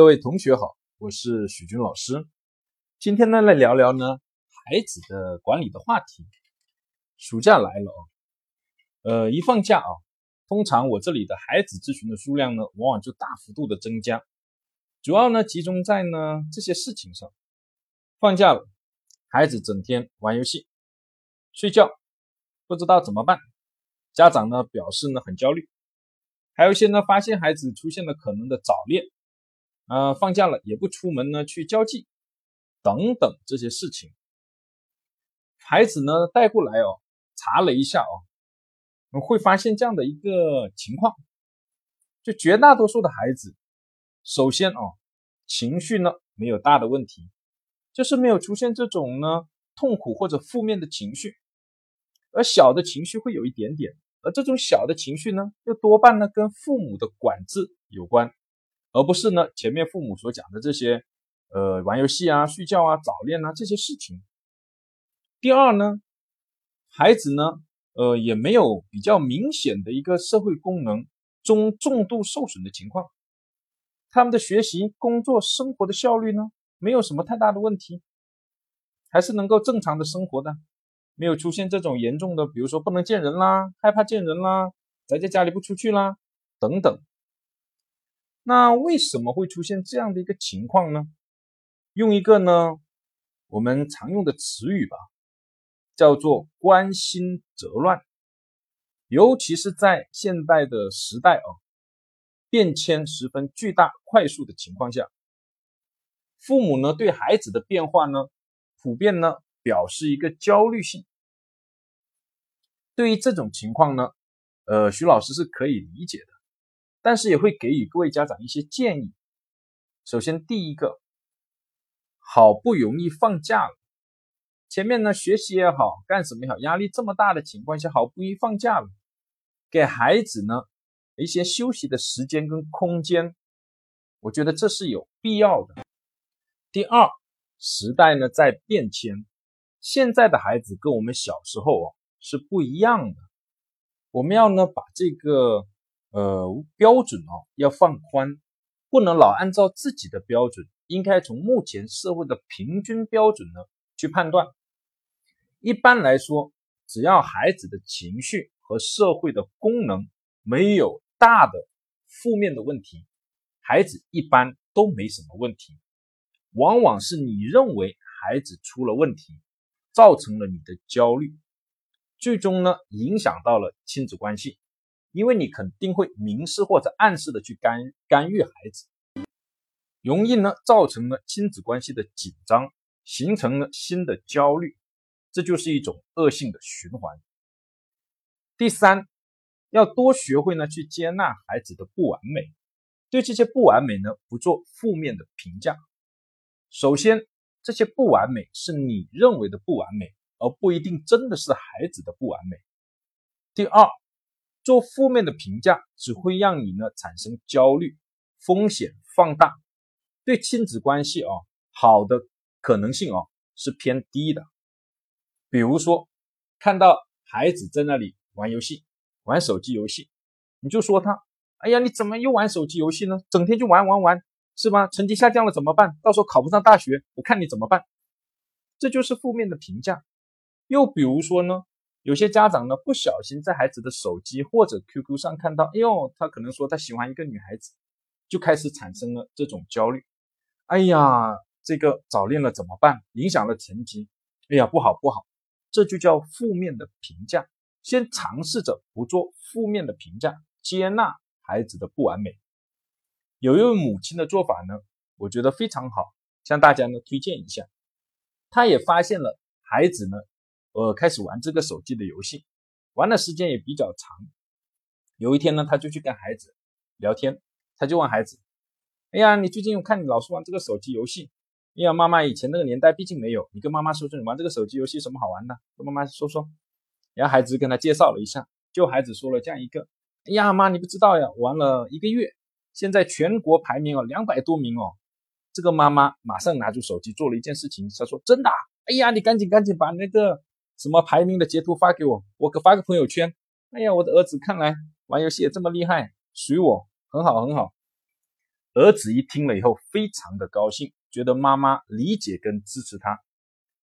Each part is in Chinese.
各位同学好，我是许军老师。今天呢，来聊聊呢孩子的管理的话题。暑假来了啊，呃，一放假啊，通常我这里的孩子咨询的数量呢，往往就大幅度的增加。主要呢，集中在呢这些事情上。放假了，孩子整天玩游戏、睡觉，不知道怎么办。家长呢表示呢很焦虑。还有一些呢，发现孩子出现了可能的早恋。呃，放假了也不出门呢，去交际等等这些事情，孩子呢带过来哦，查了一下哦，会发现这样的一个情况，就绝大多数的孩子，首先哦，情绪呢没有大的问题，就是没有出现这种呢痛苦或者负面的情绪，而小的情绪会有一点点，而这种小的情绪呢，又多半呢跟父母的管制有关。而不是呢，前面父母所讲的这些，呃，玩游戏啊、睡觉啊、早恋啊这些事情。第二呢，孩子呢，呃，也没有比较明显的一个社会功能中重度受损的情况，他们的学习、工作、生活的效率呢，没有什么太大的问题，还是能够正常的生活的，没有出现这种严重的，比如说不能见人啦、害怕见人啦、宅在家里不出去啦等等。那为什么会出现这样的一个情况呢？用一个呢我们常用的词语吧，叫做“关心则乱”。尤其是在现代的时代啊，变迁十分巨大、快速的情况下，父母呢对孩子的变化呢，普遍呢表示一个焦虑性。对于这种情况呢，呃，徐老师是可以理解的。但是也会给予各位家长一些建议。首先，第一个，好不容易放假了，前面呢学习也好，干什么也好，压力这么大的情况下，好不容易放假了，给孩子呢一些休息的时间跟空间，我觉得这是有必要的。第二，时代呢在变迁，现在的孩子跟我们小时候哦是不一样的，我们要呢把这个。呃，标准哦要放宽，不能老按照自己的标准，应该从目前社会的平均标准呢去判断。一般来说，只要孩子的情绪和社会的功能没有大的负面的问题，孩子一般都没什么问题。往往是你认为孩子出了问题，造成了你的焦虑，最终呢影响到了亲子关系。因为你肯定会明示或者暗示的去干干预孩子，容易呢造成了亲子关系的紧张，形成了新的焦虑，这就是一种恶性的循环。第三，要多学会呢去接纳孩子的不完美，对这些不完美呢不做负面的评价。首先，这些不完美是你认为的不完美，而不一定真的是孩子的不完美。第二。做负面的评价只会让你呢产生焦虑，风险放大，对亲子关系啊好的可能性啊是偏低的。比如说，看到孩子在那里玩游戏，玩手机游戏，你就说他，哎呀，你怎么又玩手机游戏呢？整天就玩玩玩，是吧？成绩下降了怎么办？到时候考不上大学，我看你怎么办？这就是负面的评价。又比如说呢？有些家长呢，不小心在孩子的手机或者 QQ 上看到，哎呦，他可能说他喜欢一个女孩子，就开始产生了这种焦虑。哎呀，这个早恋了怎么办？影响了成绩。哎呀，不好不好，这就叫负面的评价。先尝试着不做负面的评价，接纳孩子的不完美。有一位母亲的做法呢，我觉得非常好，向大家呢推荐一下。她也发现了孩子呢。呃，开始玩这个手机的游戏，玩的时间也比较长。有一天呢，他就去跟孩子聊天，他就问孩子：“哎呀，你最近我看你老是玩这个手机游戏。哎呀，妈妈以前那个年代毕竟没有，你跟妈妈说说，你玩这个手机游戏什么好玩的？跟妈妈说说。”然后孩子跟他介绍了一下，就孩子说了这样一个：“哎呀，妈，你不知道呀，玩了一个月，现在全国排名哦两百多名哦。”这个妈妈马上拿出手机做了一件事情，她说：“真的？哎呀，你赶紧赶紧把那个。”什么排名的截图发给我，我可发个朋友圈。哎呀，我的儿子看来玩游戏也这么厉害，随我很好很好。儿子一听了以后，非常的高兴，觉得妈妈理解跟支持他。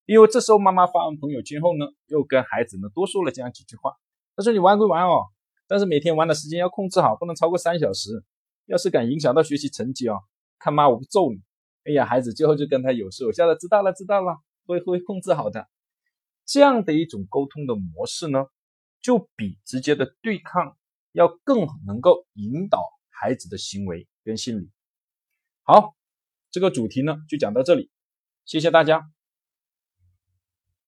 因为这时候妈妈发完朋友圈后呢，又跟孩子呢多说了这样几句话。他说：“你玩归玩哦，但是每天玩的时间要控制好，不能超过三小时。要是敢影响到学习成绩哦，看妈我不揍你。”哎呀，孩子最后就跟他有说有笑的，知道了知道了，会会控制好的。这样的一种沟通的模式呢，就比直接的对抗要更能够引导孩子的行为跟心理。好，这个主题呢就讲到这里，谢谢大家。